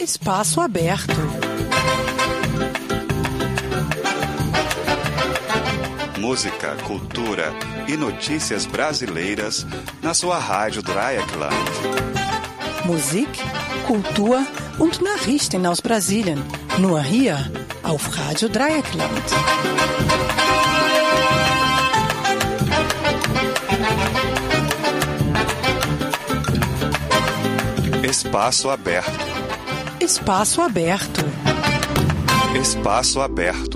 Espaço Aberto. Música, cultura e notícias brasileiras na sua rádio Dreieckland. Musik, Kultur und Nachrichten aus Brasilien. Nur hier auf Radio Dreieckland. Espaço aberto. Espaço Aberto. Espaço aberto.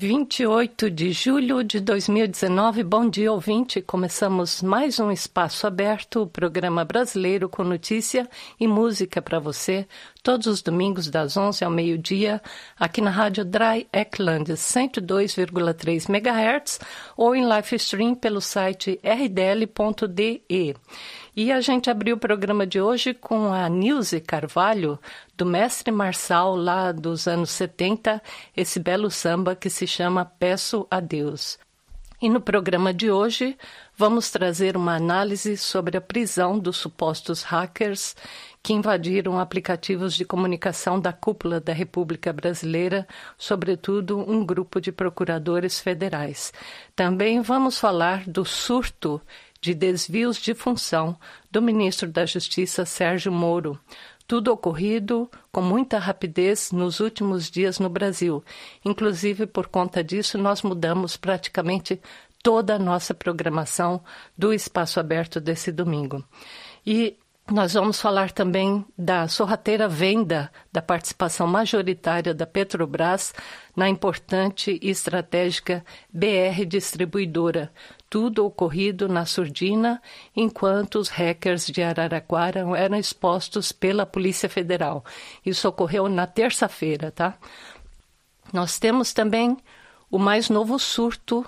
28 de julho de 2019. Bom dia, ouvinte. Começamos mais um Espaço Aberto, o programa brasileiro com notícia e música para você, todos os domingos das 11 ao meio-dia, aqui na rádio Dry Eckland 102,3 MHz ou em live stream pelo site rdl.de. E a gente abriu o programa de hoje com a Nilce Carvalho, do mestre Marçal, lá dos anos 70, esse belo samba que se chama Peço a Deus. E no programa de hoje vamos trazer uma análise sobre a prisão dos supostos hackers que invadiram aplicativos de comunicação da cúpula da República Brasileira, sobretudo um grupo de procuradores federais. Também vamos falar do surto de desvios de função do ministro da Justiça Sérgio Moro. Tudo ocorrido com muita rapidez nos últimos dias no Brasil. Inclusive, por conta disso, nós mudamos praticamente toda a nossa programação do Espaço Aberto desse domingo. E Nós vamos falar também da sorrateira venda da participação majoritária da Petrobras na importante e estratégica BR Distribuidora. Tudo ocorrido na surdina enquanto os hackers de Araraquara eram expostos pela Polícia Federal. Isso ocorreu na terça-feira, tá? Nós temos também o mais novo surto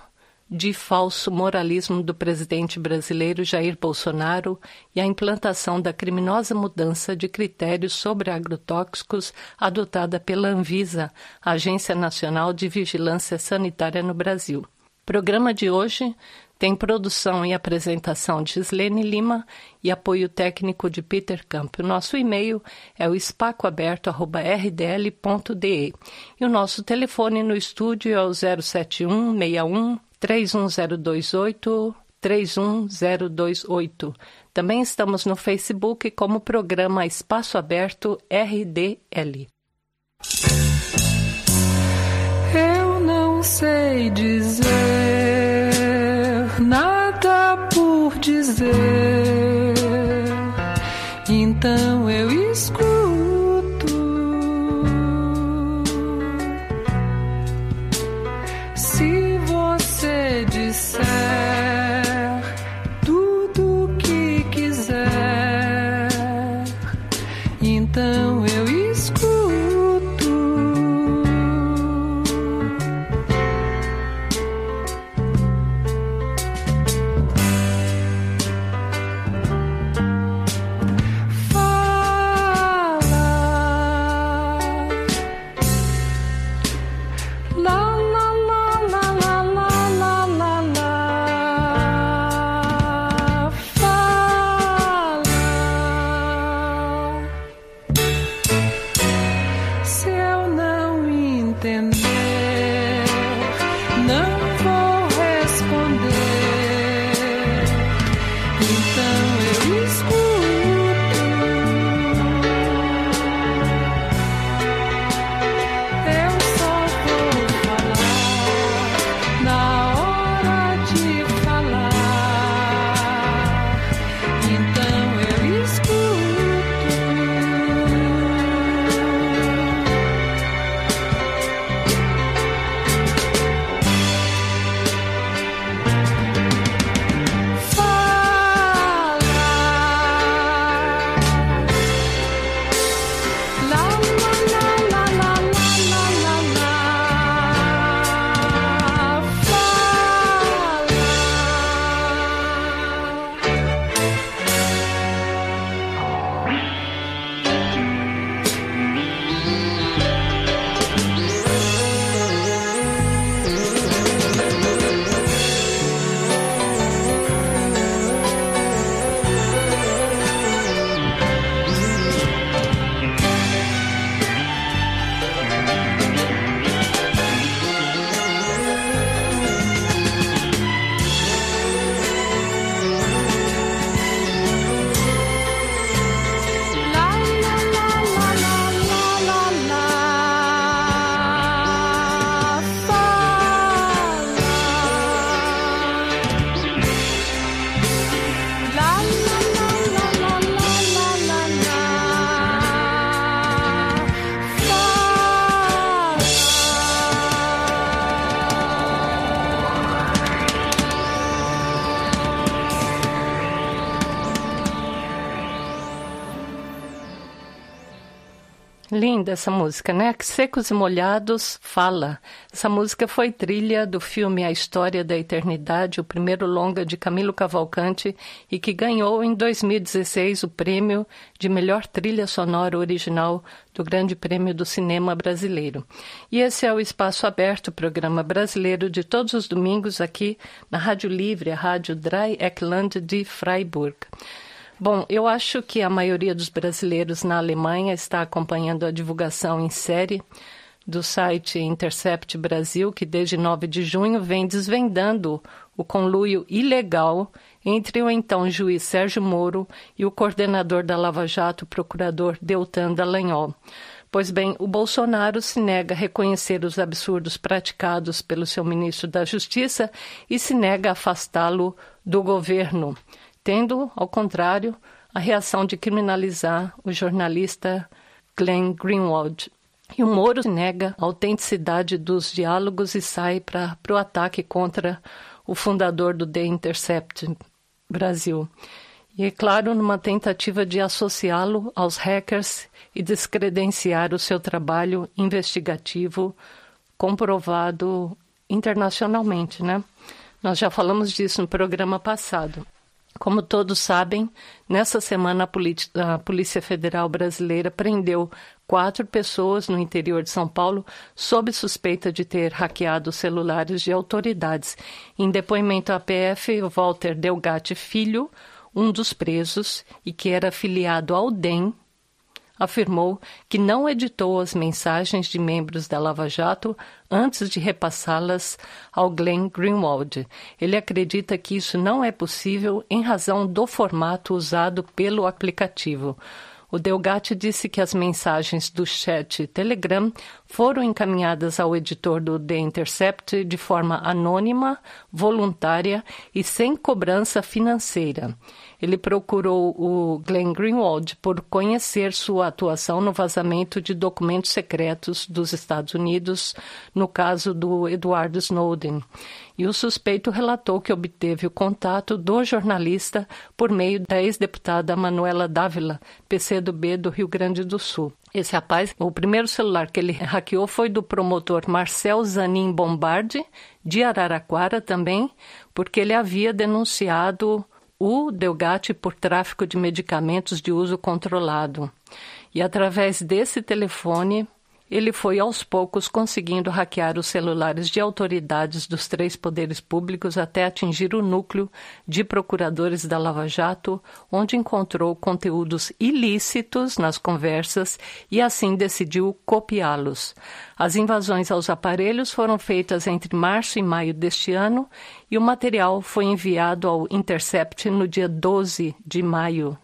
de falso moralismo do presidente brasileiro Jair Bolsonaro e a implantação da criminosa mudança de critérios sobre agrotóxicos adotada pela Anvisa, Agência Nacional de Vigilância Sanitária no Brasil. Programa de hoje tem produção e apresentação de Slene Lima e apoio técnico de Peter Camp. O nosso e-mail é o espacoaberto.rdl.de e o nosso telefone no estúdio é o 071 61 31028 31028. Também estamos no Facebook como programa Espaço Aberto RDL. Eu não sei dizer dizer, então eu escuto. Linda essa música, né? Secos e Molhados fala. Essa música foi trilha do filme A História da Eternidade, o primeiro longa de Camilo Cavalcante e que ganhou em 2016 o prêmio de melhor trilha sonora original do Grande Prêmio do Cinema Brasileiro. E esse é o Espaço Aberto, programa brasileiro de todos os domingos aqui na Rádio Livre, a Rádio Dreieckland de Freiburg. Bom, eu acho que a maioria dos brasileiros na Alemanha está acompanhando a divulgação em série do site Intercept Brasil, que desde 9 de junho vem desvendando o conluio ilegal entre o então juiz Sérgio Moro e o coordenador da Lava Jato, procurador Deltan Dallagnol. Pois bem, o Bolsonaro se nega a reconhecer os absurdos praticados pelo seu ministro da Justiça e se nega a afastá-lo do governo tendo, ao contrário, a reação de criminalizar o jornalista Glenn Greenwald. E o Moro nega a autenticidade dos diálogos e sai para o ataque contra o fundador do The Intercept Brasil. E, é claro, numa tentativa de associá-lo aos hackers e descredenciar o seu trabalho investigativo comprovado internacionalmente, né? Nós já falamos disso no programa passado. Como todos sabem, nessa semana a, Polícia Federal Brasileira prendeu quatro pessoas no interior de São Paulo sob suspeita de ter hackeado celulares de autoridades. Em depoimento à PF, Walter Delgatti Filho, um dos presos e que era afiliado ao DEM, afirmou que não editou as mensagens de membros da Lava Jato antes de repassá-las ao Glenn Greenwald. Ele acredita que isso não é possível em razão do formato usado pelo aplicativo. O Delgatti disse que as mensagens do chat Telegram foram encaminhadas ao editor do The Intercept de forma anônima, voluntária e sem cobrança financeira. Ele procurou o Glenn Greenwald por conhecer sua atuação no vazamento de documentos secretos dos Estados Unidos no caso do Edward Snowden. E o suspeito relatou que obteve o contato do jornalista por meio da ex-deputada Manuela Dávila, PCdoB do Rio Grande do Sul. Esse rapaz, o primeiro celular que ele hackeou foi do promotor Marcel Zanin Bombardi, de Araraquara também, porque ele havia denunciado o Delgatti por tráfico de medicamentos de uso controlado. E através desse telefone, ele foi aos poucos conseguindo hackear os celulares de autoridades dos três poderes públicos até atingir o núcleo de procuradores da Lava Jato, onde encontrou conteúdos ilícitos nas conversas e assim decidiu copiá-los. As invasões aos aparelhos foram feitas entre março e maio deste ano e o material foi enviado ao Intercept no dia 12 de maio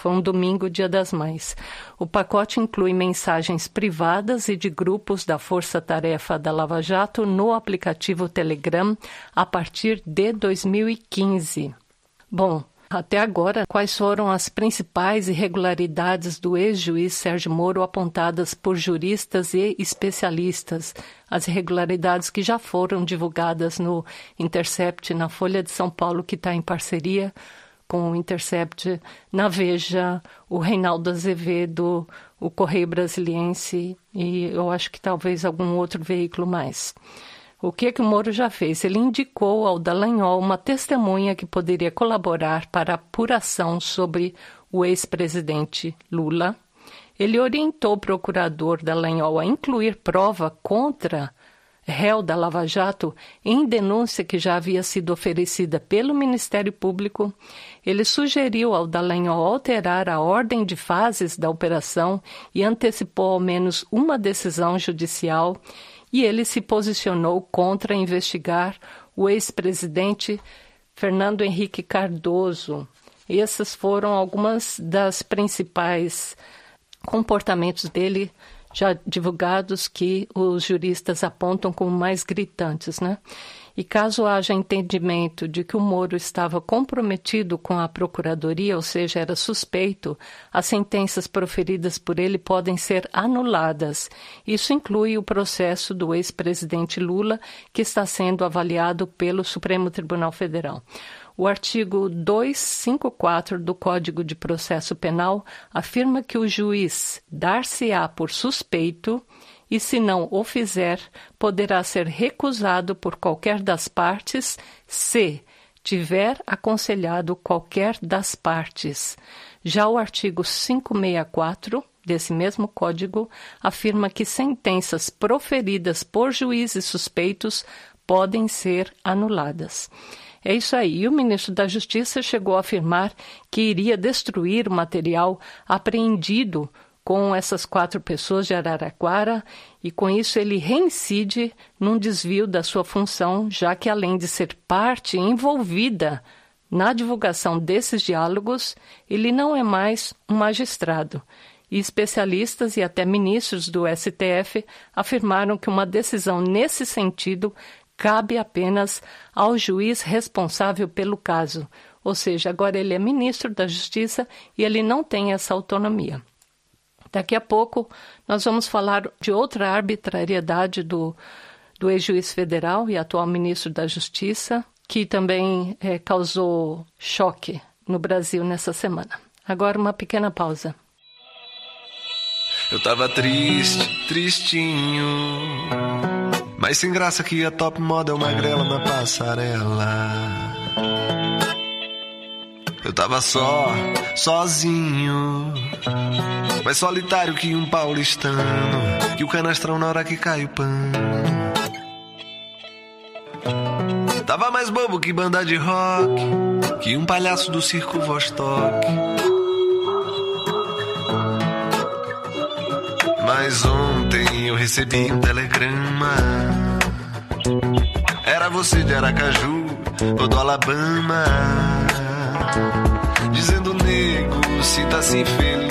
foi um domingo, Dia das Mães. O pacote inclui mensagens privadas e de grupos da Força Tarefa da Lava Jato no aplicativo Telegram a partir de 2015. Bom, até agora, quais foram as principais irregularidades do ex-juiz Sérgio Moro apontadas por juristas e especialistas? As irregularidades que já foram divulgadas no Intercept, na Folha de São Paulo, que está em parceria com o Intercept, na Veja, o Reinaldo Azevedo, o Correio Brasiliense e eu acho que talvez algum outro veículo mais. O que, que o Moro já fez? Ele indicou ao Dallagnol uma testemunha que poderia colaborar para apuração sobre o ex-presidente Lula. Ele orientou o procurador Dallagnol a incluir prova contra réu da Lava Jato, em denúncia que já havia sido oferecida pelo Ministério Público, ele sugeriu ao Dallagnol alterar a ordem de fases da operação e antecipou ao menos uma decisão judicial, e ele se posicionou contra investigar o ex-presidente Fernando Henrique Cardoso. Essas foram algumas das principais comportamentos dele já divulgados que os juristas apontam como mais gritantes, né? E caso haja entendimento de que o Moro estava comprometido com a Procuradoria, ou seja, era suspeito, as sentenças proferidas por ele podem ser anuladas. Isso inclui o processo do ex-presidente Lula, que está sendo avaliado pelo Supremo Tribunal Federal. O artigo 254 do Código de Processo Penal afirma que o juiz dar-se-á por suspeito e, se não o fizer, poderá ser recusado por qualquer das partes se tiver aconselhado qualquer das partes. Já o artigo 564 desse mesmo código afirma que sentenças proferidas por juízes suspeitos podem ser anuladas. É isso aí. O ministro da Justiça chegou a afirmar que iria destruir o material apreendido com essas quatro pessoas de Araraquara e com isso ele reincide num desvio da sua função, já que além de ser parte envolvida na divulgação desses diálogos, ele não é mais um magistrado. E especialistas e até ministros do STF afirmaram que uma decisão nesse sentido cabe apenas ao juiz responsável pelo caso. Ou seja, agora ele é ministro da Justiça e ele não tem essa autonomia. Daqui a pouco nós vamos falar de outra arbitrariedade do, do ex-juiz federal e atual ministro da Justiça, que também é, causou choque no Brasil nessa semana. Agora uma pequena pausa. Eu tava triste, tristinho. Mas sem graça que a top model magrela na passarela. Eu tava só, sozinho. Mais solitário que um paulistano. Que o canastrão na hora que cai o pano. Tava mais bobo que banda de rock. Que um palhaço do circo Vostok. Mas ontem eu recebi um telegrama. Era você de Aracaju ou do Alabama. Dizendo, nego, sinta-se feliz.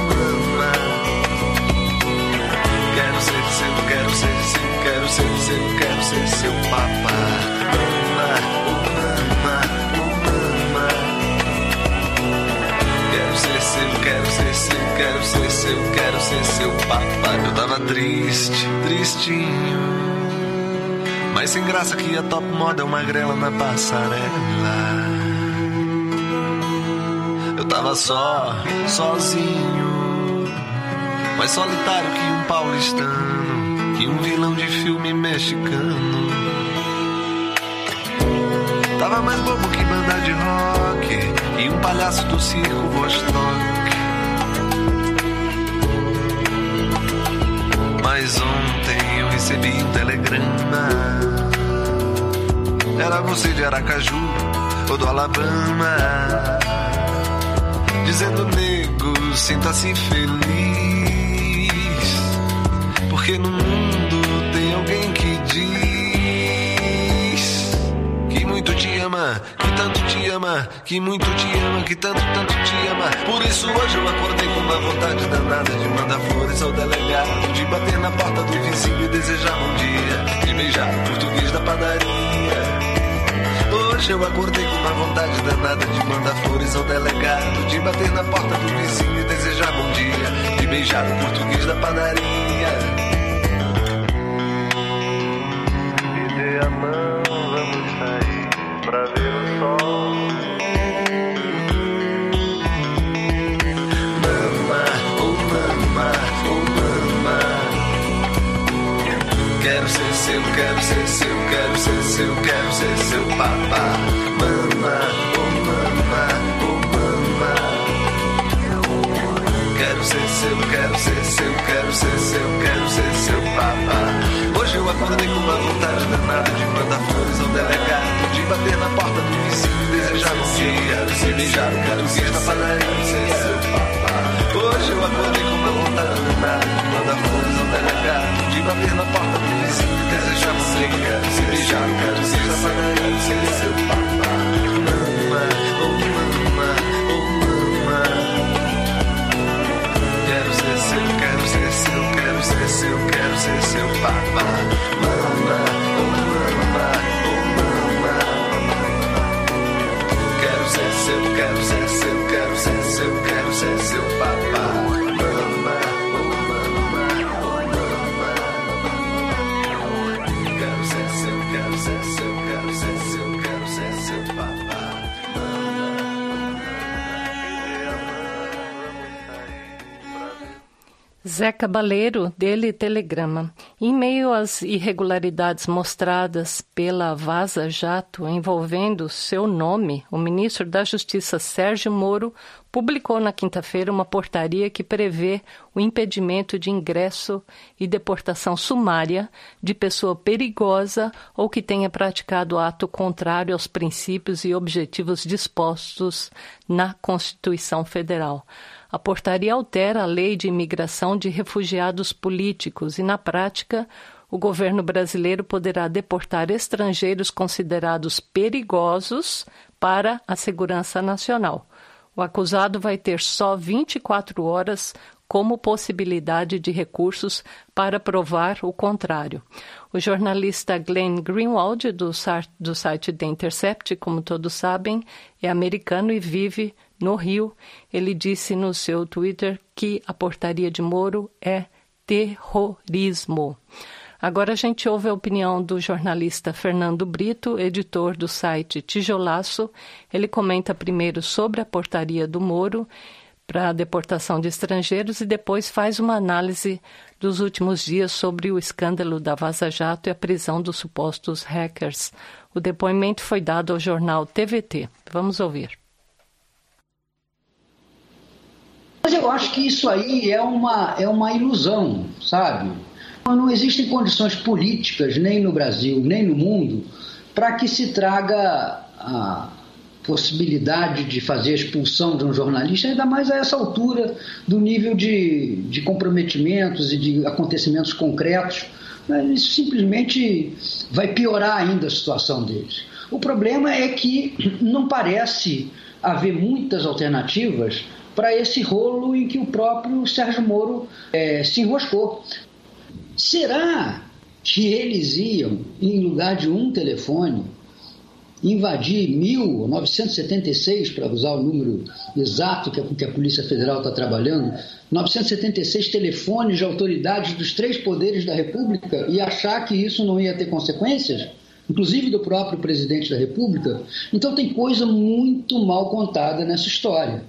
ser seu, quero ser seu, quero ser seu, quero ser seu papá. Mama, oh mama, oh mama. Quero ser seu, quero ser seu, quero ser seu, quero ser seu papai. Eu tava triste, tristinho. Mas sem graça que a top moda é uma grela na passarela. Eu tava só, sozinho. Mais solitário que um paulistano. Que um vilão de filme mexicano. Tava mais bobo que banda de rock. E um palhaço do circo Vostok. Mas ontem eu recebi um telegrama. Era você de Aracaju ou do Alabama. Dizendo, nego, sinta-se feliz. Porque no mundo tem alguém que diz que muito te ama, que tanto te ama, que muito te ama, que tanto, tanto te ama. Por isso hoje eu acordei com uma vontade danada de mandar flores ao delegado, de bater na porta do vizinho e desejar bom dia, de beijar o português da padaria. Hoje eu acordei com uma vontade danada de mandar flores ao delegado, de bater na porta do vizinho e desejar bom dia, de beijar o português da padaria. Vamos sair pra ver o sol. Mama, oh mama, oh mama. Quero ser seu, quero ser seu, quero ser seu, quero ser seu papá. Mama, Quero ser seu, quero ser seu, quero ser seu, quero ser seu papá. Hoje eu acordei com uma vontade danada de mandar flores ao delegado, de bater na porta do vizinho e desejar bom dia, de beijar o português na padaria. Hoje eu acordei com uma vontade danada de mandar flores ao delegado, de bater na porta do vizinho e desejar bom dia, de beijar o português na padaria. Seu papá. Zé Cabaleiro, dele Telegrama. Em meio às irregularidades mostradas pela Vaza Jato envolvendo seu nome, o ministro da Justiça Sérgio Moro publicou na quinta-feira uma portaria que prevê o impedimento de ingresso e deportação sumária de pessoa perigosa ou que tenha praticado ato contrário aos princípios e objetivos dispostos na Constituição Federal. A portaria altera a lei de imigração de refugiados políticos e, na prática, o governo brasileiro poderá deportar estrangeiros considerados perigosos para a segurança nacional. O acusado vai ter só 24 horas como possibilidade de recursos para provar o contrário. O jornalista Glenn Greenwald, do, do site The Intercept, como todos sabem, é americano e vive no Rio, ele disse no seu Twitter que a portaria de Moro é terrorismo. Agora a gente ouve a opinião do jornalista Fernando Brito, editor do site Tijolaço. Ele comenta primeiro sobre a portaria do Moro para a deportação de estrangeiros e depois faz uma análise dos últimos dias sobre o escândalo da Vaza Jato e a prisão dos supostos hackers. O depoimento foi dado ao jornal TVT. Vamos ouvir. Mas eu acho que isso aí é uma, é uma ilusão, sabe? Não existem condições políticas, nem no Brasil, nem no mundo, para que se traga a possibilidade de fazer a expulsão de um jornalista, ainda mais a essa altura do nível de, de comprometimentos e de acontecimentos concretos. Isso simplesmente vai piorar ainda a situação deles. O problema é que não parece haver muitas alternativas para esse rolo em que o próprio Sérgio Moro é, se enroscou. Será que eles iam, em lugar de um telefone, invadir 1.976, para usar o número exato que a, que a Polícia Federal está trabalhando, 976 telefones de autoridades dos três poderes da República e achar que isso não ia ter consequências? Inclusive do próprio presidente da República? Então tem coisa muito mal contada nessa história.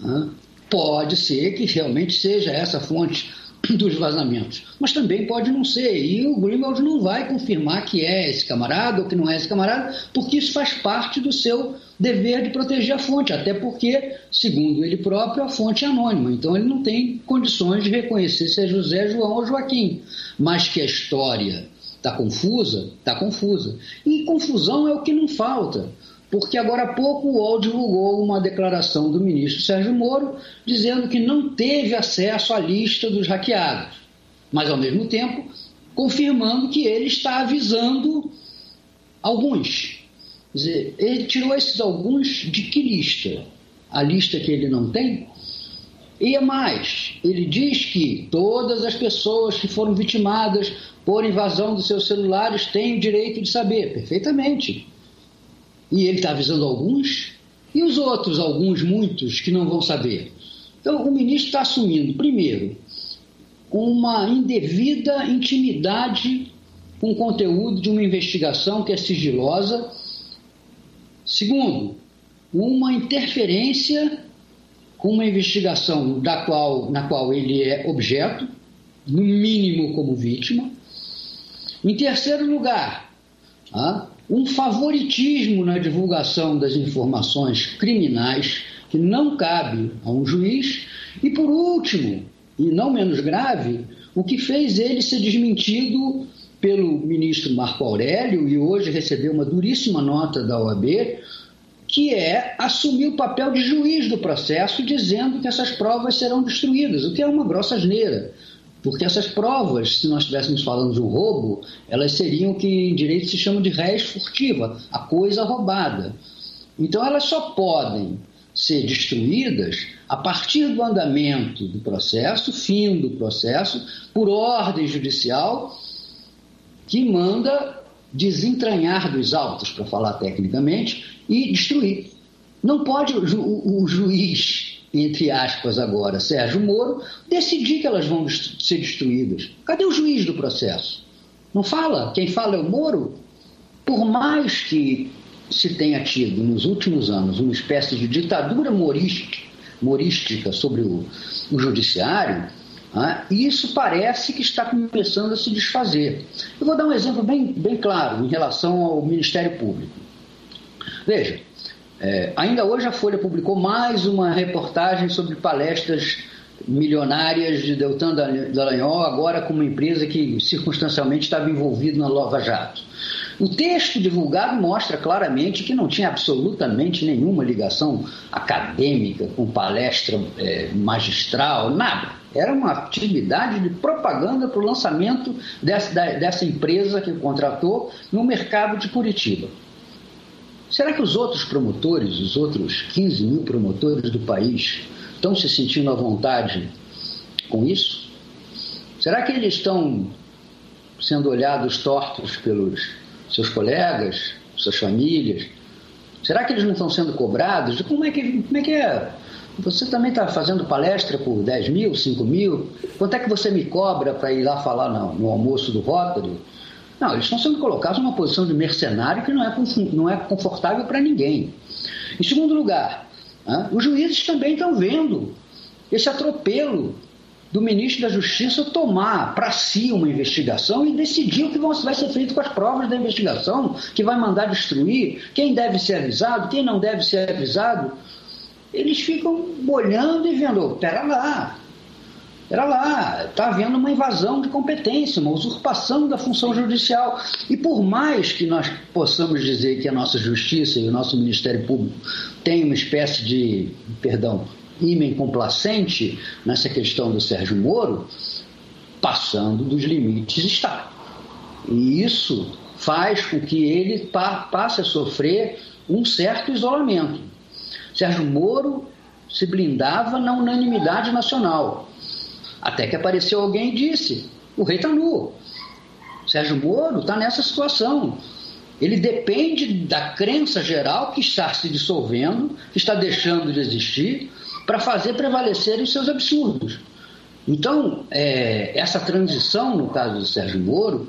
Né? Pode ser que realmente seja essa fonte dos vazamentos, mas também pode não ser. E o Greenwald não vai confirmar que é esse camarada ou que não é esse camarada, porque isso faz parte do seu dever de proteger a fonte, até porque, segundo ele próprio, a fonte é anônima, então ele não tem condições de reconhecer se é José, João ou Joaquim. Mas que a história está confusa, está confusa. E confusão é o que não falta porque agora há pouco o UOL divulgou uma declaração do ministro Sérgio Moro dizendo que não teve acesso à lista dos hackeados, mas ao mesmo tempo confirmando que ele está avisando alguns. Quer dizer, ele tirou esses alguns de que lista? A lista que ele não tem? E é mais, ele diz que todas as pessoas que foram vitimadas por invasão dos seus celulares têm o direito de saber, perfeitamente. E ele está avisando alguns, e os outros, alguns, muitos, que não vão saber. Então, o ministro está assumindo, primeiro, uma indevida intimidade com o conteúdo de uma investigação que é sigilosa. Segundo, uma interferência com uma investigação da qual, na qual ele é objeto, no mínimo como vítima. Em terceiro lugar, ah, um favoritismo na divulgação das informações criminais que não cabe a um juiz, e por último, e não menos grave, o que fez ele ser desmentido pelo ministro Marco Aurélio e hoje recebeu uma duríssima nota da OAB, que é assumir o papel de juiz do processo, dizendo que essas provas serão destruídas, o que é uma grossa asneira. Porque essas provas, se nós estivéssemos falando de um roubo, elas seriam o que em direito se chama de res furtiva, a coisa roubada. Então elas só podem ser destruídas a partir do andamento do processo, fim do processo, por ordem judicial que manda desentranhar dos autos, para falar tecnicamente, e destruir. Não pode o, ju o juiz entre aspas agora, Sérgio Moro, decidir que elas vão ser destruídas. Cadê o juiz do processo? Não fala? Quem fala é o Moro? Por mais que se tenha tido nos últimos anos uma espécie de ditadura morística, sobre o, o judiciário? E isso parece que está começando a se desfazer. Eu vou dar um exemplo bem, bem claro em relação ao Ministério Público. Veja, é, ainda hoje a Folha publicou mais uma reportagem sobre palestras milionárias de Deltan Dallagnol, agora com uma empresa que circunstancialmente estava envolvida na Lava Jato. O texto divulgado mostra claramente que não tinha absolutamente nenhuma ligação acadêmica com palestra é, magistral, nada. Era uma atividade de propaganda para o lançamento dessa, dessa empresa que contratou no mercado de Curitiba. Será que os outros promotores, os outros 15 mil promotores do país, estão se sentindo à vontade com isso? Será que eles estão sendo olhados tortos pelos seus colegas, suas famílias? Será que eles não estão sendo cobrados? Como é que, como é, que é? Você também está fazendo palestra por 10 mil, 5 mil? Quanto é que você me cobra para ir lá falar no, no almoço do Rotary? Não, eles estão sendo colocados numa posição de mercenário que não é, não é confortável para ninguém. Em segundo lugar, os juízes também estão vendo esse atropelo do ministro da Justiça tomar para si uma investigação e decidir o que vai ser feito com as provas da investigação, que vai mandar destruir, quem deve ser avisado, quem não deve ser avisado. Eles ficam olhando e vendo, pera lá, pera lá, está havendo uma invasão de competência, uma usurpação da função judicial. E por mais que nós possamos dizer que a nossa justiça e o nosso Ministério Público têm uma espécie de, perdão, ímã complacente nessa questão do Sérgio Moro, passando dos limites está. E isso faz com que ele passe a sofrer um certo isolamento. Sérgio Moro se blindava na unanimidade nacional. Até que apareceu alguém e disse: o rei está nu. Sérgio Moro está nessa situação. Ele depende da crença geral que está se dissolvendo, que está deixando de existir, para fazer prevalecer os seus absurdos. Então, é, essa transição, no caso do Sérgio Moro,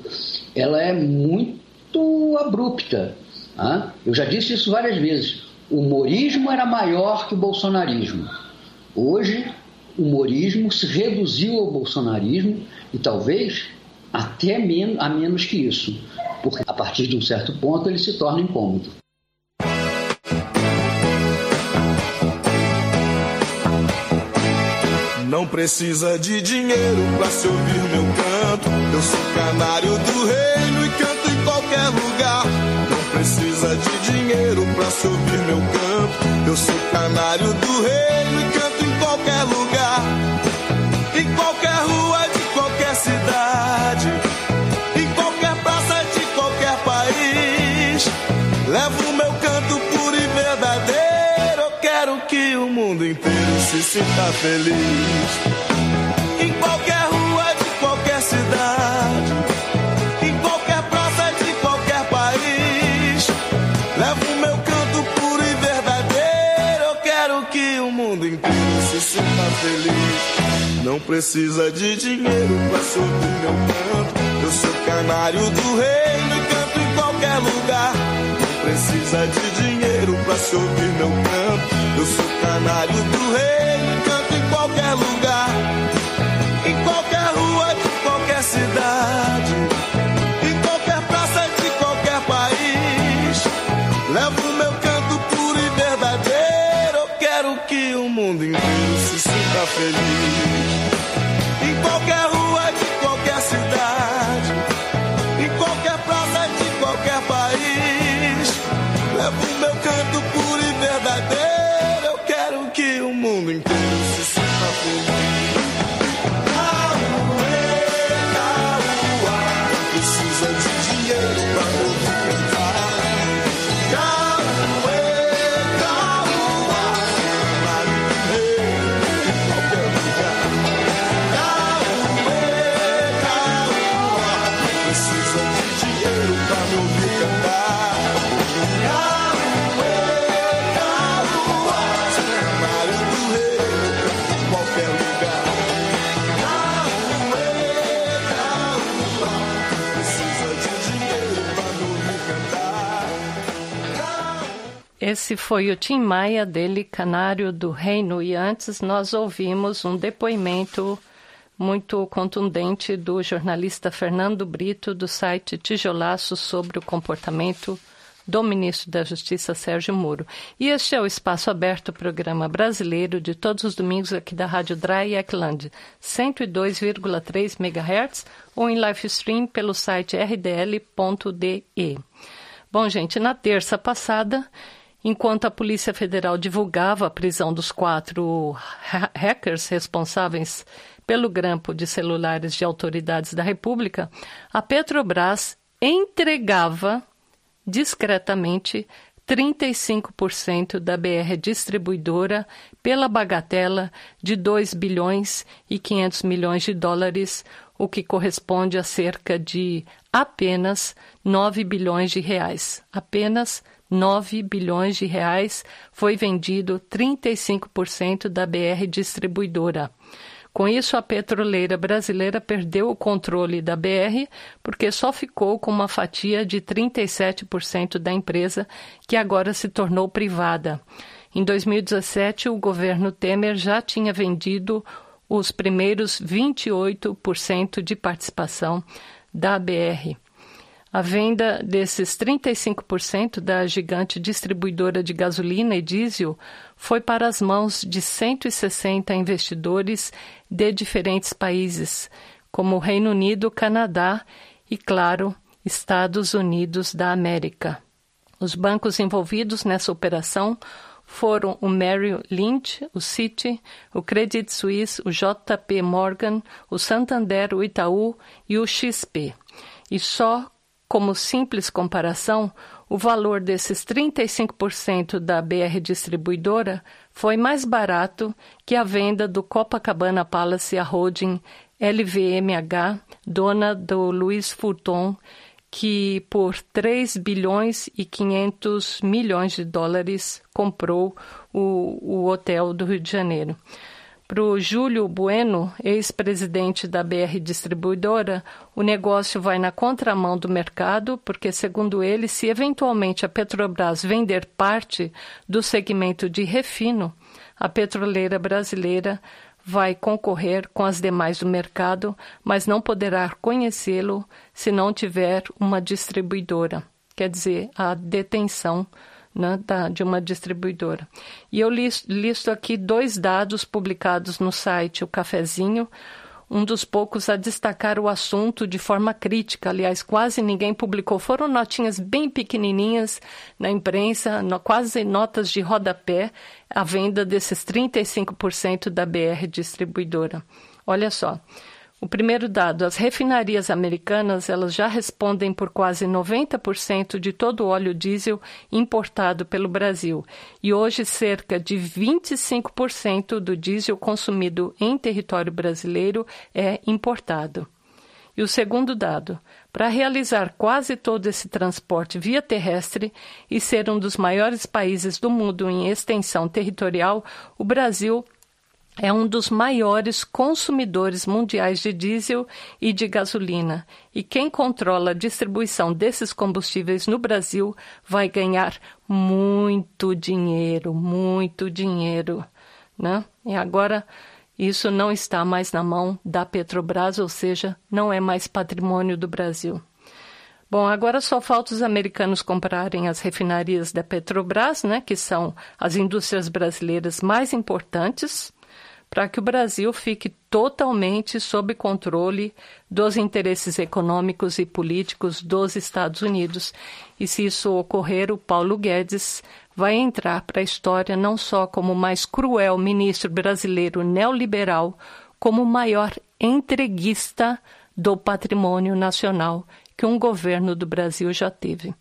ela é muito abrupta. Tá? Eu já disse isso várias vezes. O humorismo era maior que o bolsonarismo. Hoje, humorismo se reduziu ao bolsonarismo e talvez até men a menos que isso, porque a partir de um certo ponto ele se torna incômodo. Não precisa de dinheiro pra se ouvir meu canto. Eu sou canário do reino e canto em qualquer lugar. Não precisa de dinheiro pra se ouvir meu canto. Eu sou canário do reino e canto se sinta feliz. Em qualquer rua de qualquer cidade, em qualquer praça de qualquer país, levo meu canto puro e verdadeiro. Eu quero que o mundo inteiro se sinta feliz. Não precisa de dinheiro pra subir meu canto. Eu sou canário do reino e canto em qualquer lugar. Não precisa de dinheiro pra se ouvir meu canto. Eu sou canário do reino, canto em qualquer lugar, em qualquer rua de qualquer cidade, em qualquer praça de qualquer país. Levo meu canto puro e verdadeiro. Eu quero que o mundo inteiro se sinta feliz. Em qualquer rua Esse foi o Tim Maia, dele Canário do Reino, e antes nós ouvimos um depoimento muito contundente do jornalista Fernando Brito, do site Tijolaço, sobre o comportamento do ministro da Justiça, Sérgio Moro. E este é o Espaço Aberto, programa brasileiro de todos os domingos aqui da Rádio Dry Eckland, 102,3 MHz ou em live stream pelo site rdl.de. Bom, gente, na terça passada, enquanto a Polícia Federal divulgava a prisão dos quatro hackers responsáveis pelo grampo de celulares de autoridades da República, a Petrobras entregava discretamente 35% da BR Distribuidora pela bagatela de 2 bilhões e 500 milhões de dólares, o que corresponde a cerca de apenas 9 bilhões de reais. Apenas 9 bilhões de reais foi vendido 35% da BR Distribuidora. Com isso, a petroleira brasileira perdeu o controle da BR, porque só ficou com uma fatia de 37% da empresa, que agora se tornou privada. Em 2017, o governo Temer já tinha vendido os primeiros 28% de participação da BR. A venda desses 35% da gigante distribuidora de gasolina e diesel foi para as mãos de 160 investidores de diferentes países, como o Reino Unido, Canadá e, claro, Estados Unidos da América. Os bancos envolvidos nessa operação foram o Merrill Lynch, o Citi, o Credit Suisse, o JP Morgan, o Santander, o Itaú e o XP. E só como simples comparação, o valor desses 35% da BR Distribuidora foi mais barato que a venda do Copacabana Palace à holding LVMH, dona do Louis Vuitton, que por 3 bilhões e 500 milhões de dólares comprou o, o hotel do Rio de Janeiro. Para o Júlio Bueno, ex-presidente da BR Distribuidora, o negócio vai na contramão do mercado, porque, segundo ele, se eventualmente a Petrobras vender parte do segmento de refino, a petroleira brasileira vai concorrer com as demais do mercado, mas não poderá conhecê-lo se não tiver uma distribuidora, quer dizer, a detenção né, da, de uma distribuidora. E eu listo, listo aqui dois dados publicados no site O Cafezinho, um dos poucos a destacar o assunto de forma crítica. Aliás, quase ninguém publicou. Foram notinhas bem pequenininhas na imprensa, no, quase notas de rodapé, a venda desses 35% da BR distribuidora. Olha só. O primeiro dado, as refinarias americanas, elas já respondem por quase 90% de todo o óleo diesel importado pelo Brasil, e hoje cerca de 25% do diesel consumido em território brasileiro é importado. E o segundo dado, para realizar quase todo esse transporte via terrestre e ser um dos maiores países do mundo em extensão territorial, o Brasil é um dos maiores consumidores mundiais de diesel e de gasolina, e quem controla a distribuição desses combustíveis no Brasil vai ganhar muito dinheiro, muito dinheiro, né? E agora isso não está mais na mão da Petrobras, ou seja, não é mais patrimônio do Brasil. Bom, agora só falta os americanos comprarem as refinarias da Petrobras, né, que são as indústrias brasileiras mais importantes para que o Brasil fique totalmente sob controle dos interesses econômicos e políticos dos Estados Unidos. E se isso ocorrer, o Paulo Guedes vai entrar para a história não só como o mais cruel ministro brasileiro neoliberal, como o maior entreguista do patrimônio nacional que um governo do Brasil já teve.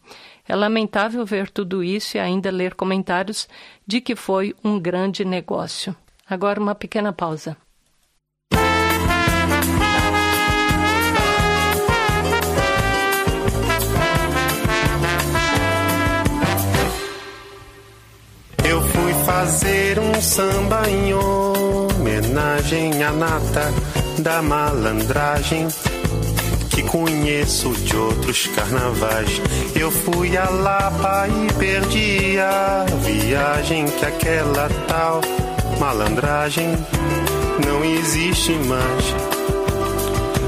É lamentável ver tudo isso e ainda ler comentários de que foi um grande negócio. Agora uma pequena pausa. Eu fui fazer um samba em homenagem à nata da malandragem que conheço de outros carnavais. Eu fui a Lapa e perdi a viagem que aquela tal malandragem não existe mais.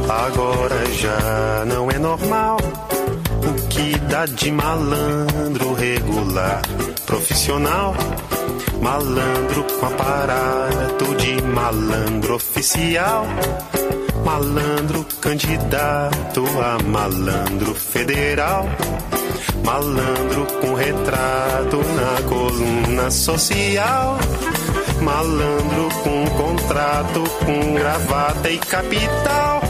Agora já não é normal que dá de malandro regular, profissional. Malandro com aparato de malandro oficial. Malandro candidato a malandro federal. Malandro com retrato na coluna social. Malandro com contrato, com gravata e capital.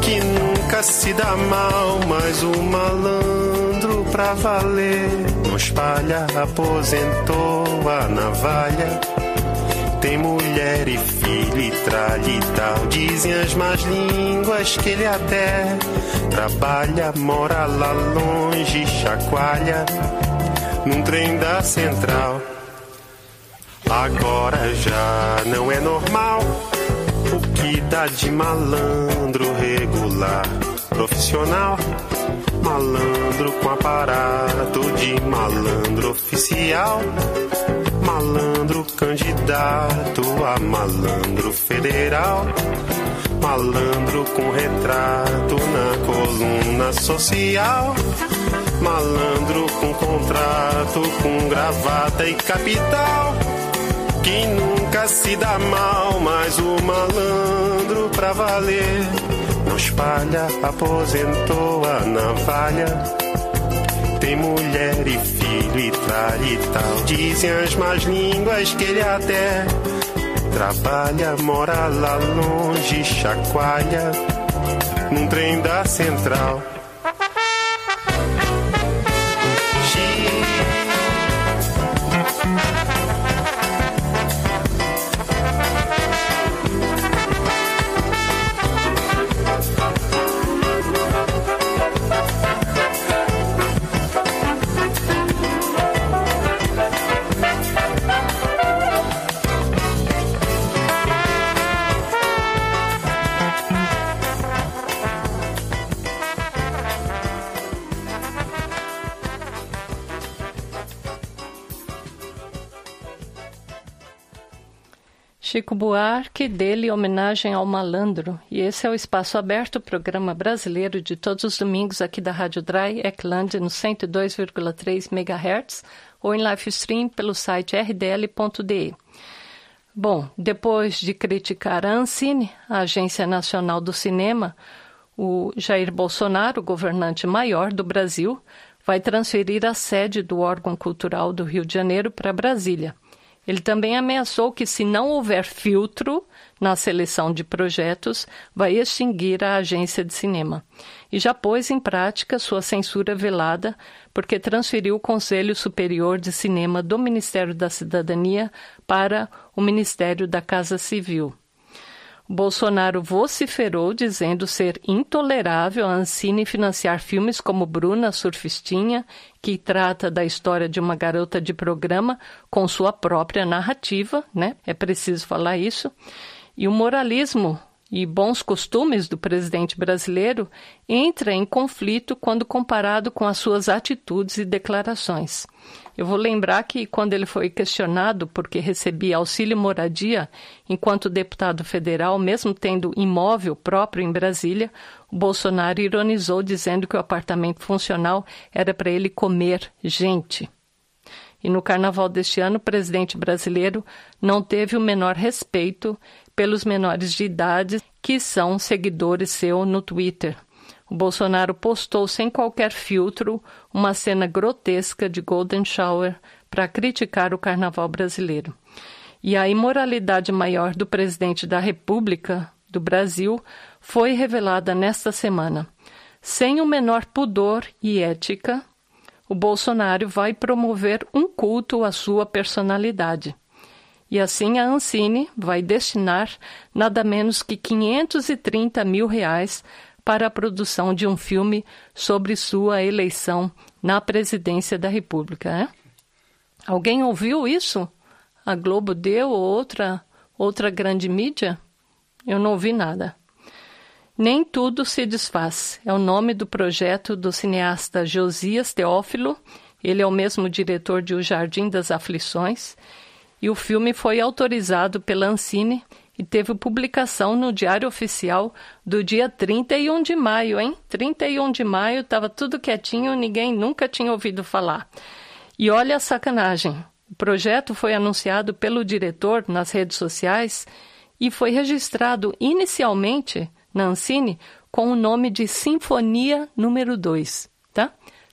Que nunca se dá mal, mas o malandro pra valer. Não espalha, aposentou a navalha. Tem mulher e filho e tralha e tal. Dizem as más línguas que ele até trabalha, mora lá longe, chacoalha num trem da central. Agora já não é normal o que dá de malandro regular, profissional. Malandro com aparato de malandro oficial. Malandro candidato a malandro federal. Malandro com retrato na coluna social. Malandro com contrato, com gravata e capital. Quem nunca se dá mal, mas o malandro pra valer. Não espalha, aposentou a navalha. Tem mulher e filho e tal e tal. Dizem as más línguas que ele até trabalha, mora lá longe, chacoalha num trem da central. Chico Buarque, dele homenagem ao malandro. E esse é o Espaço Aberto, programa brasileiro de todos os domingos aqui da Rádio Dry, Eckland, no 102,3 MHz, ou em live stream pelo site rdl.de. Bom, depois de criticar a Ancine, a Agência Nacional do Cinema, o Jair Bolsonaro, governante maior do Brasil, vai transferir a sede do órgão cultural do Rio de Janeiro para Brasília. Ele também ameaçou que, se não houver filtro na seleção de projetos, vai extinguir a agência de cinema. E já pôs em prática sua censura velada, porque transferiu o Conselho Superior de Cinema do Ministério da Cidadania para o Ministério da Casa Civil. Bolsonaro vociferou dizendo ser intolerável a Ancine financiar filmes como Bruna Surfistinha, que trata da história de uma garota de programa com sua própria narrativa, né? É preciso falar isso. E o moralismo e bons costumes do presidente brasileiro entra em conflito quando comparado com as suas atitudes e declarações. Eu vou lembrar que quando ele foi questionado porque recebia auxílio moradia enquanto deputado federal, mesmo tendo imóvel próprio em Brasília, o Bolsonaro ironizou dizendo que o apartamento funcional era para ele comer gente. E no carnaval deste ano, o presidente brasileiro não teve o menor respeito pelos menores de idade que são seguidores seu no Twitter. Bolsonaro postou sem qualquer filtro uma cena grotesca de Golden Shower para criticar o carnaval brasileiro. E a imoralidade maior do presidente da República do Brasil foi revelada nesta semana. Sem o menor pudor e ética, o Bolsonaro vai promover um culto à sua personalidade. E assim a Ancine vai destinar nada menos que 530 mil reais para a produção de um filme sobre sua eleição na presidência da República. Né? Alguém ouviu isso? A Globo deu ou outra, outra grande mídia? Eu não ouvi nada. Nem tudo se desfaz. É o nome do projeto do cineasta Josias Teófilo. Ele é o mesmo diretor de O Jardim das Aflições. E o filme foi autorizado pela Ancine e teve publicação no Diário Oficial do dia 31 de maio, hein? 31 de maio, estava tudo quietinho, ninguém nunca tinha ouvido falar. E olha a sacanagem. O projeto foi anunciado pelo diretor nas redes sociais e foi registrado inicialmente na Ancine com o nome de Sinfonia número 2, tá?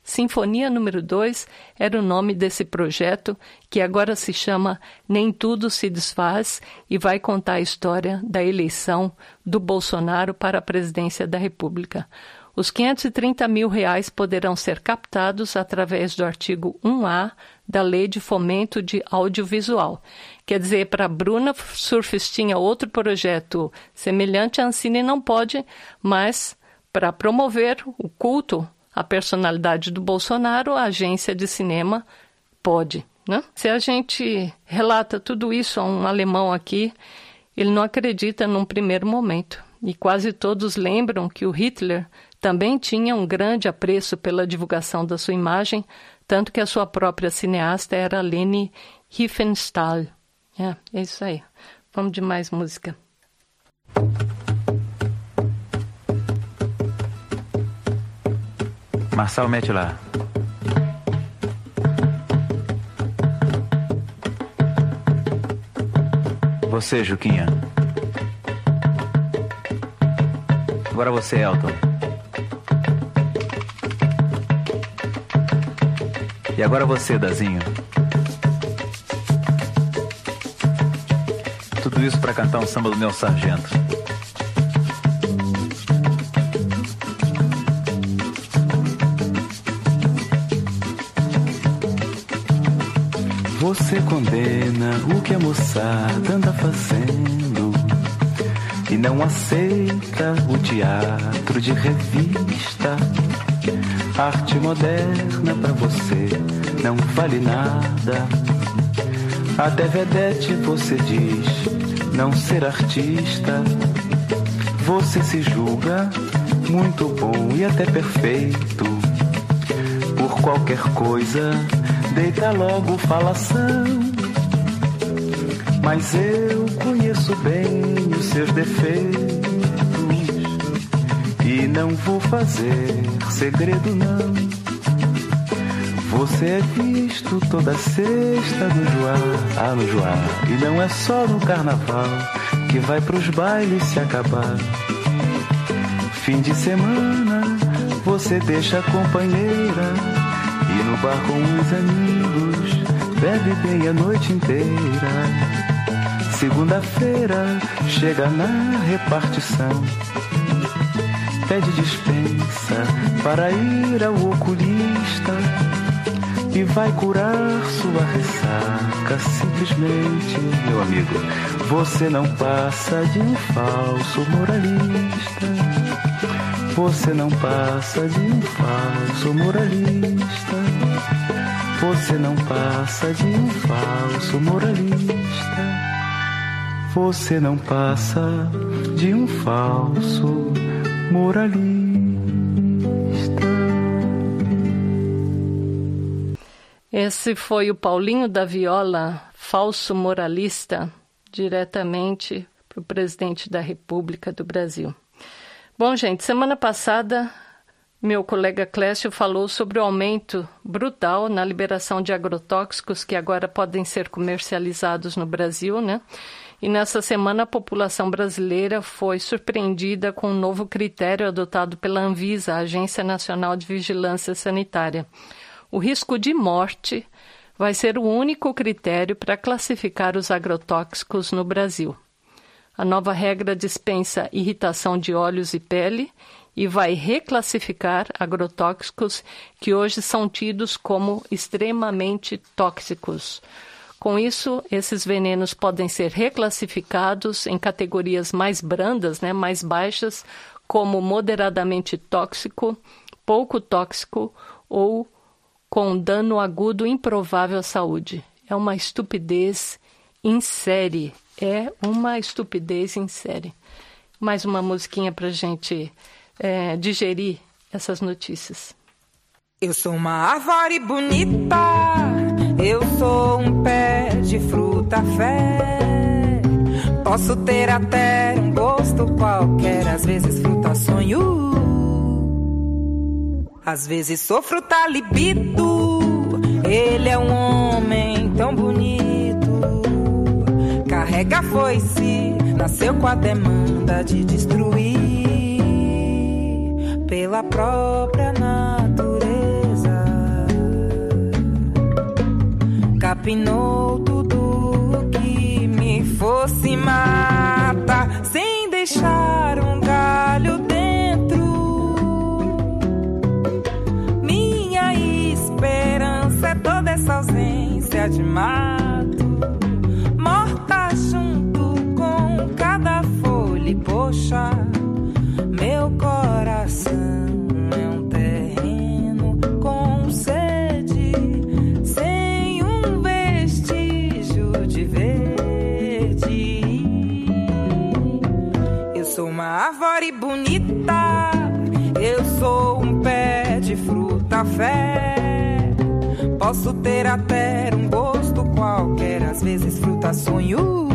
Sinfonia número 2 era o nome desse projeto que agora se chama Nem Tudo Se Desfaz e vai contar a história da eleição do Bolsonaro para a presidência da República. Os 530 mil reais poderão ser captados através do artigo 1A da Lei de Fomento de Audiovisual. Quer dizer, para Bruna Surfistinha, outro projeto semelhante, a Ancine não pode, mas para promover o culto à personalidade do Bolsonaro, a agência de cinema pode. Né? Se a gente relata tudo isso a um alemão aqui, ele não acredita num primeiro momento. E quase todos lembram que o Hitler também tinha um grande apreço pela divulgação da sua imagem, tanto que a sua própria cineasta era Leni Riefenstahl. É, é isso aí. Vamos de mais música. Marcelo, mete lá. Você, Juquinha. Agora você, Elton. E agora você, Dazinho. Tudo isso para cantar um samba do meu sargento. Você condena o que a moçada anda fazendo e não aceita o teatro de revista Arte moderna pra você não vale nada. Até vedete você diz não ser artista. Você se julga muito bom e até perfeito. Por qualquer coisa, deita logo falação. Mas eu conheço bem os seus defeitos e não vou fazer segredo não. Você é visto toda sexta no Joá, ah, no Joá. E não é só no carnaval que vai pros bailes se acabar. Fim de semana você deixa a companheira bar com os amigos bebe bem a noite inteira. Segunda-feira chega na repartição pede dispensa para ir ao oculista e vai curar sua ressaca. Simplesmente, meu amigo, você não passa de um falso moralista. Você não passa de um falso moralista. Você não passa de um falso moralista. Você não passa de um falso moralista. Esse foi o Paulinho da Viola, falso moralista, diretamente para o presidente da República do Brasil. Bom, gente, semana passada meu colega Clécio falou sobre o aumento brutal na liberação de agrotóxicos que agora podem ser comercializados no Brasil, né? E nessa semana, a população brasileira foi surpreendida com um novo critério adotado pela Anvisa, a Agência Nacional de Vigilância Sanitária. O risco de morte vai ser o único critério para classificar os agrotóxicos no Brasil. A nova regra dispensa irritação de olhos e pele e vai reclassificar agrotóxicos que hoje são tidos como extremamente tóxicos. Com isso, esses venenos podem ser reclassificados em categorias mais brandas, né, mais baixas, como moderadamente tóxico, pouco tóxico ou com dano agudo improvável à saúde. É uma estupidez em série. É uma estupidez em série. Mais uma musiquinha para gente é, digerir essas notícias. Eu sou uma árvore bonita eu sou um pé de fruta fé. Posso ter até um gosto qualquer, às vezes fruta sonho. Às vezes sou fruta libido. Ele é um homem tão bonito. Carrega foi-se, nasceu com a demanda de destruir pela própria natureza. Capinou tudo que me fosse mata, sem deixar um galho dentro. Minha esperança é toda essa ausência de mato, morta junto com cada folha. E poxa, bonita, eu sou um pé de fruta fé. Posso ter até um gosto qualquer, às vezes fruta sonho.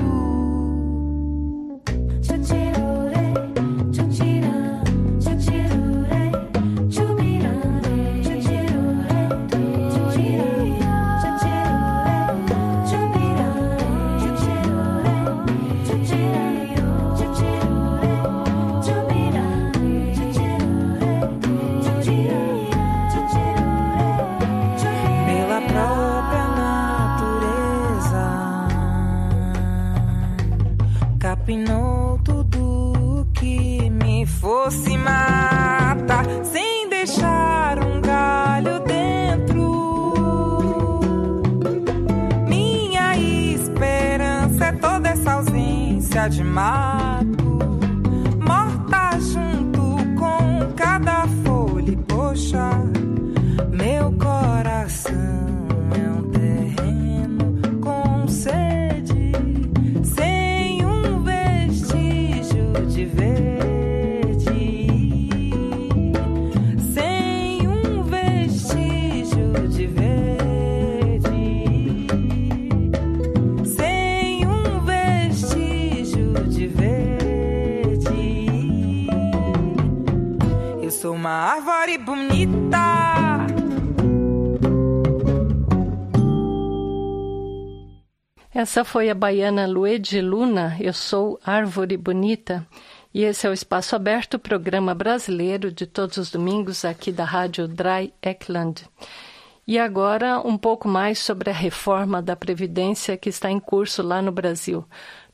Ausência de mato, morta junto com cada folha. Poxa, árvore bonita. Essa foi a baiana Luede Luna, Eu Sou Árvore Bonita. E esse é o Espaço Aberto, programa brasileiro de todos os domingos aqui da Rádio Dry Eckland. E agora um pouco mais sobre a reforma da Previdência que está em curso lá no Brasil.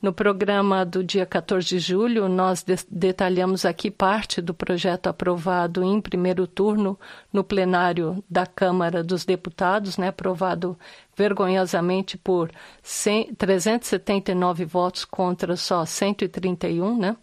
No programa do dia 14 de julho, nós de detalhamos aqui parte do projeto aprovado em primeiro turno no plenário da Câmara dos Deputados, né, aprovado vergonhosamente por 100, 379 votos contra só 131, né?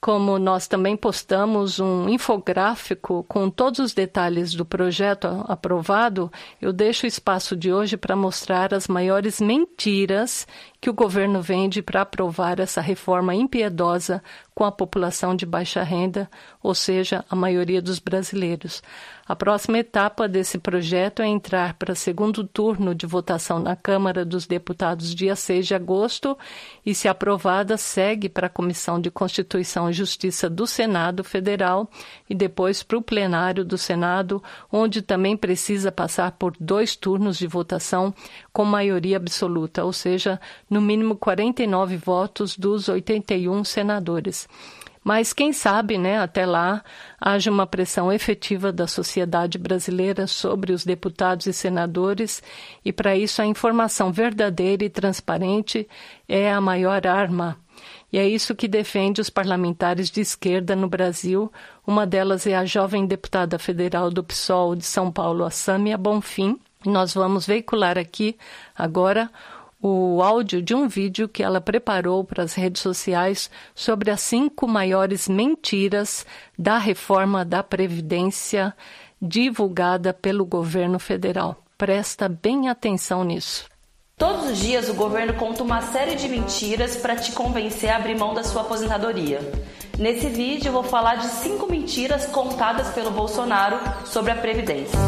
Como nós também postamos um infográfico com todos os detalhes do projeto aprovado, eu deixo o espaço de hoje para mostrar as maiores mentiras que o governo vende para aprovar essa reforma impiedosa com a população de baixa renda, ou seja, a maioria dos brasileiros. A próxima etapa desse projeto é entrar para segundo turno de votação na Câmara dos Deputados dia 6 de agosto e, se aprovada, segue para a Comissão de Constituição e Justiça do Senado Federal e depois para o plenário do Senado, onde também precisa passar por dois turnos de votação com maioria absoluta, ou seja, no mínimo 49 votos dos 81 senadores. Mas quem sabe, né, até lá, haja uma pressão efetiva da sociedade brasileira sobre os deputados e senadores, e para isso a informação verdadeira e transparente é a maior arma. E é isso que defende os parlamentares de esquerda no Brasil. Uma delas é a jovem deputada federal do PSOL de São Paulo, a Sâmia Bonfim. Nós vamos veicular aqui agora o áudio de um vídeo que ela preparou para as redes sociais sobre as cinco maiores mentiras da reforma da Previdência divulgada pelo governo federal. Presta bem atenção nisso. Todos os dias o governo conta uma série de mentiras para te convencer a abrir mão da sua aposentadoria. Nesse vídeo eu vou falar de cinco mentiras contadas pelo Bolsonaro sobre a Previdência.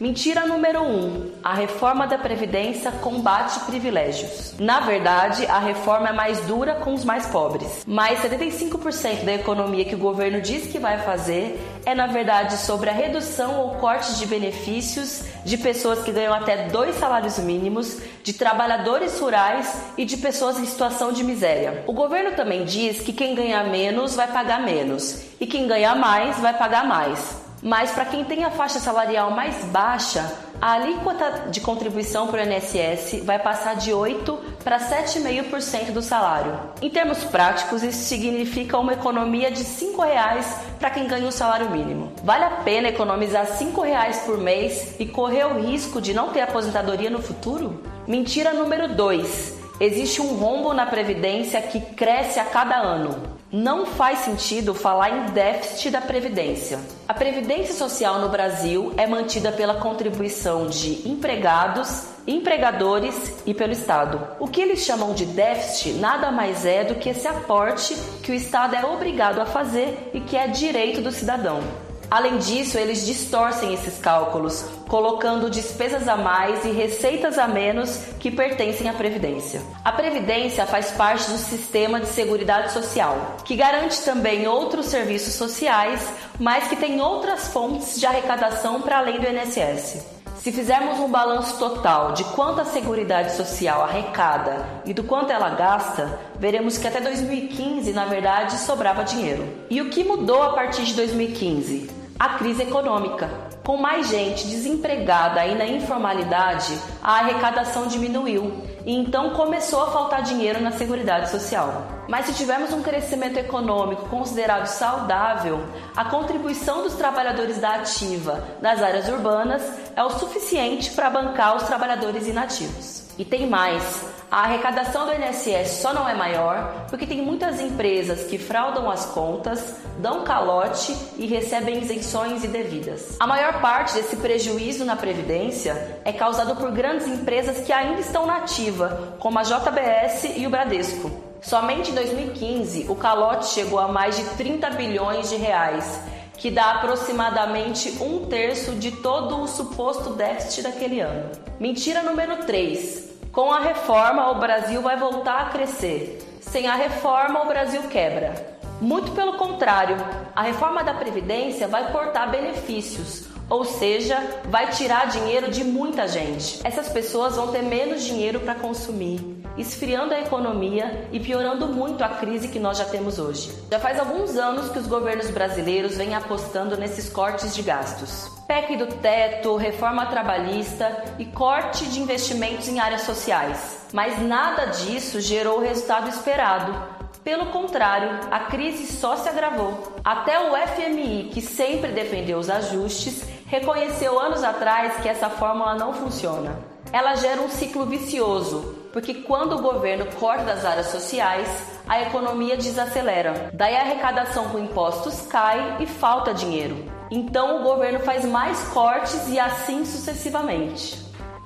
Mentira número 1. Um, a reforma da Previdência combate privilégios. Na verdade, a reforma é mais dura com os mais pobres. Mas 75% da economia que o governo diz que vai fazer é, na verdade, sobre a redução ou corte de benefícios de pessoas que ganham até dois salários mínimos, de trabalhadores rurais e de pessoas em situação de miséria. O governo também diz que quem ganha menos vai pagar menos e quem ganha mais vai pagar mais. Mas para quem tem a faixa salarial mais baixa, a alíquota de contribuição para o INSS vai passar de 8 para 7,5% do salário. Em termos práticos, isso significa uma economia de R$ 5,00 para quem ganha o salário mínimo. Vale a pena economizar R$ 5,00 por mês e correr o risco de não ter aposentadoria no futuro? Mentira número 2. Existe um rombo na Previdência que cresce a cada ano. Não faz sentido falar em déficit da Previdência. A Previdência Social no Brasil é mantida pela contribuição de empregados, empregadores e pelo Estado. O que eles chamam de déficit nada mais é do que esse aporte que o Estado é obrigado a fazer e que é direito do cidadão. Além disso, eles distorcem esses cálculos, colocando despesas a mais e receitas a menos que pertencem à Previdência. A Previdência faz parte do sistema de Seguridade Social, que garante também outros serviços sociais, mas que tem outras fontes de arrecadação para além do INSS. Se fizermos um balanço total de quanto a Seguridade Social arrecada e do quanto ela gasta, veremos que até 2015, na verdade, sobrava dinheiro. E o que mudou a partir de 2015? A crise econômica. Com mais gente desempregada e na informalidade, a arrecadação diminuiu e então começou a faltar dinheiro na Seguridade Social. Mas se tivermos um crescimento econômico considerado saudável, a contribuição dos trabalhadores da ativa das áreas urbanas é o suficiente para bancar os trabalhadores inativos. E tem mais, a arrecadação do INSS só não é maior porque tem muitas empresas que fraudam as contas, dão calote e recebem isenções indevidas. A maior parte desse prejuízo na Previdência é causado por grandes empresas que ainda estão na ativa, como a JBS e o Bradesco. Somente em 2015, o calote chegou a mais de 30 bilhões de reais, que dá aproximadamente um terço de todo o suposto déficit daquele ano. Mentira número 3. Com a reforma, o Brasil vai voltar a crescer. Sem a reforma, o Brasil quebra. Muito pelo contrário, a reforma da Previdência vai cortar benefícios, ou seja, vai tirar dinheiro de muita gente. Essas pessoas vão ter menos dinheiro para consumir esfriando a economia e piorando muito a crise que nós já temos hoje. Já faz alguns anos que os governos brasileiros vêm apostando nesses cortes de gastos. PEC do teto, reforma trabalhista e corte de investimentos em áreas sociais. Mas nada disso gerou o resultado esperado. Pelo contrário, a crise só se agravou. Até o FMI, que sempre defendeu os ajustes, reconheceu anos atrás que essa fórmula não funciona. Ela gera um ciclo vicioso, porque quando o governo corta das áreas sociais, a economia desacelera. Daí a arrecadação com impostos cai e falta dinheiro. Então o governo faz mais cortes e assim sucessivamente.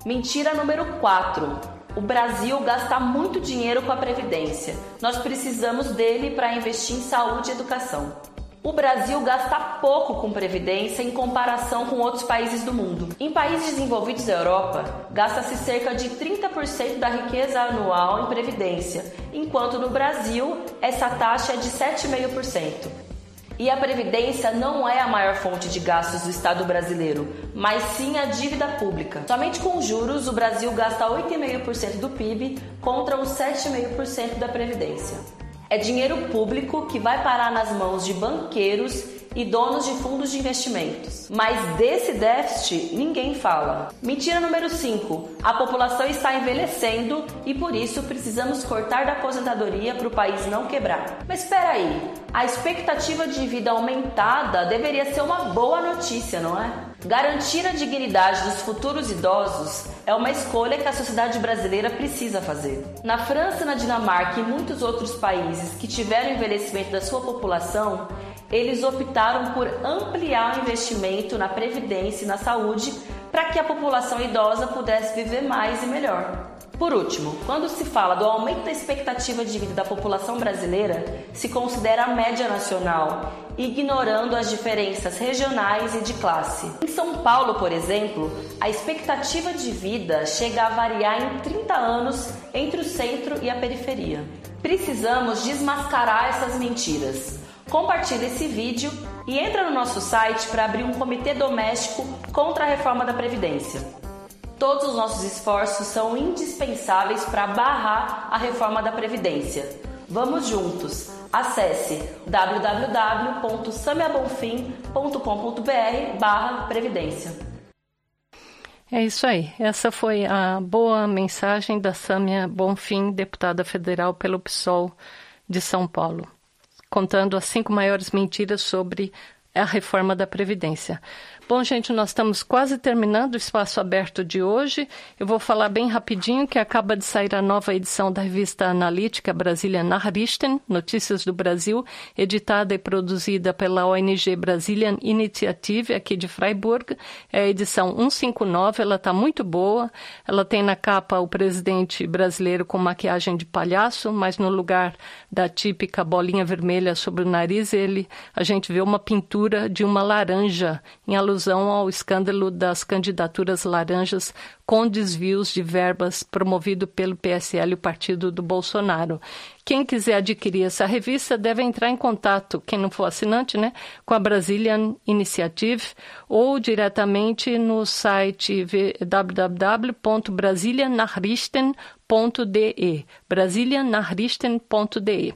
Mentira número 4. O Brasil gasta muito dinheiro com a Previdência. Nós precisamos dele para investir em saúde e educação. O Brasil gasta pouco com previdência em comparação com outros países do mundo. Em países desenvolvidos da Europa, gasta-se cerca de 30% da riqueza anual em previdência, enquanto no Brasil essa taxa é de 7,5%. E a previdência não é a maior fonte de gastos do Estado brasileiro, mas sim a dívida pública. Somente com juros, o Brasil gasta 8,5% do PIB contra os 7,5% da previdência. É dinheiro público que vai parar nas mãos de banqueiros e donos de fundos de investimentos. Mas desse déficit ninguém fala. Mentira número 5. A população está envelhecendo e por isso precisamos cortar da aposentadoria para o país não quebrar. Mas espera aí, a expectativa de vida aumentada deveria ser uma boa notícia, não é? Garantir a dignidade dos futuros idosos é uma escolha que a sociedade brasileira precisa fazer. Na França, na Dinamarca e muitos outros países que tiveram envelhecimento da sua população, eles optaram por ampliar o investimento na previdência e na saúde para que a população idosa pudesse viver mais e melhor. Por último, quando se fala do aumento da expectativa de vida da população brasileira, se considera a média nacional, ignorando as diferenças regionais e de classe. Em São Paulo, por exemplo, a expectativa de vida chega a variar em 30 anos entre o centro e a periferia. Precisamos desmascarar essas mentiras. Compartilhe esse vídeo e entra no nosso site para abrir um comitê doméstico contra a reforma da Previdência. Todos os nossos esforços são indispensáveis para barrar a reforma da Previdência. Vamos juntos! Acesse www.samiabonfim.com.br barra Previdência. É isso aí. Essa foi a boa mensagem da Sâmia Bonfim, deputada federal pelo PSOL de São Paulo contando as cinco maiores mentiras sobre a reforma da Previdência. Bom, gente, nós estamos quase terminando o espaço aberto de hoje. Eu vou falar bem rapidinho que acaba de sair a nova edição da revista analítica Brasília Nachrichten, Notícias do Brasil, editada e produzida pela ONG Brazilian Initiative, aqui de Freiburg. É a edição 159, ela está muito boa. Ela tem na capa o presidente brasileiro com maquiagem de palhaço, mas no lugar da típica bolinha vermelha sobre o nariz, ele, a gente vê uma pintura de uma laranja em alusão alusão ao escândalo das candidaturas laranjas com desvios de verbas promovido pelo PSL, o partido do Bolsonaro. Quem quiser adquirir essa revista deve entrar em contato, quem não for assinante, né, com a Brazilian Initiative ou diretamente no site www.brasilianaristen.de, brasilianaristen.de.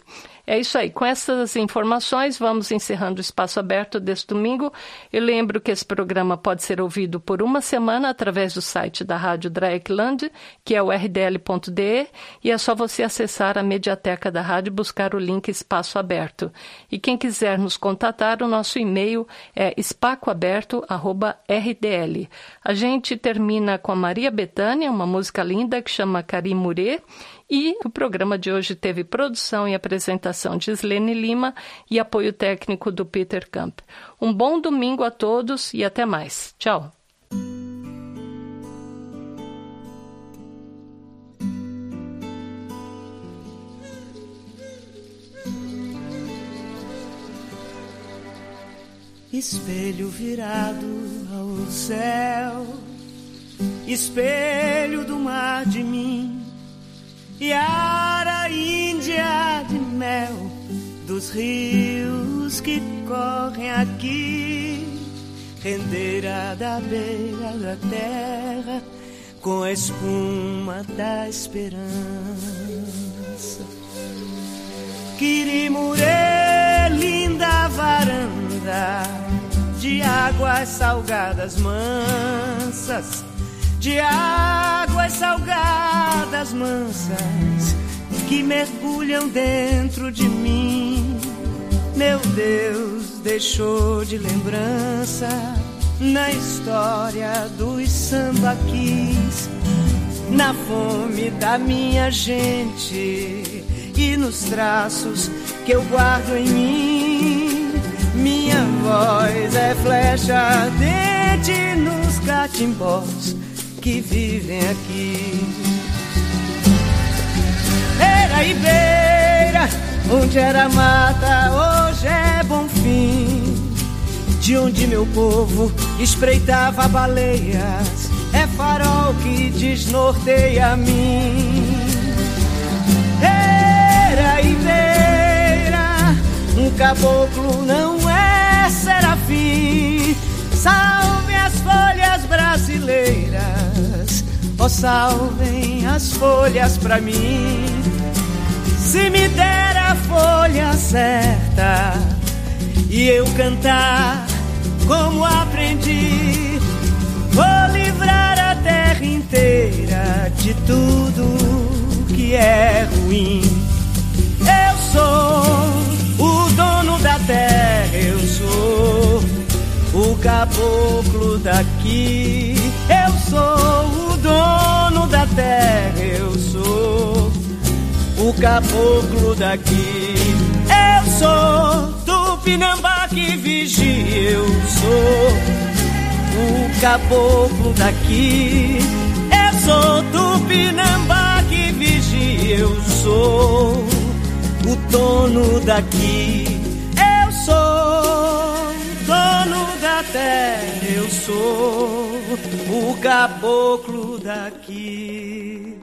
É isso aí. Com essas informações, vamos encerrando o espaço aberto deste domingo. Eu lembro que esse programa pode ser ouvido por uma semana através do site da Rádio Dreieckland, que é o rdl.de, e é só você acessar a mediateca da rádio e buscar o link Espaço Aberto. E quem quiser nos contatar, o nosso e-mail é espacoaberto@rdl. A gente termina com a Maria Bethânia, uma música linda que chama Karim Murê, e o programa de hoje teve produção e apresentação de Slene Lima e apoio técnico do Peter Camp. Um bom domingo a todos e até mais. Tchau. Espelho virado ao céu, espelho do mar de mim e a índia de mel dos rios que correm aqui, rendeira da beira da terra com a espuma da esperança. Quirimurê, linda varanda de águas salgadas mansas de águas salgadas mansas que mergulham dentro de mim. Meu Deus deixou de lembrança na história dos sambaquis, na fome da minha gente e nos traços que eu guardo em mim. Minha voz é flecha ardente nos catimbós que vivem aqui. Era e beira, onde era mata, hoje é bom fim. De onde meu povo espreitava baleias, é farol que desnorteia a mim. Era e beira, um caboclo não é serafim. Salve as folhas brasileiras, oh, salvem as folhas pra mim. Se me der a folha certa e eu cantar como aprendi, vou livrar a terra inteira de tudo que é ruim. Eu sou o dono da terra, eu sou o caboclo daqui. Eu sou o dono da terra, eu sou o caboclo daqui. Eu sou Tupinambá que vigia, eu sou o caboclo daqui. Eu sou Tupinambá vigia, eu sou o dono daqui. Terra, eu sou o caboclo daqui.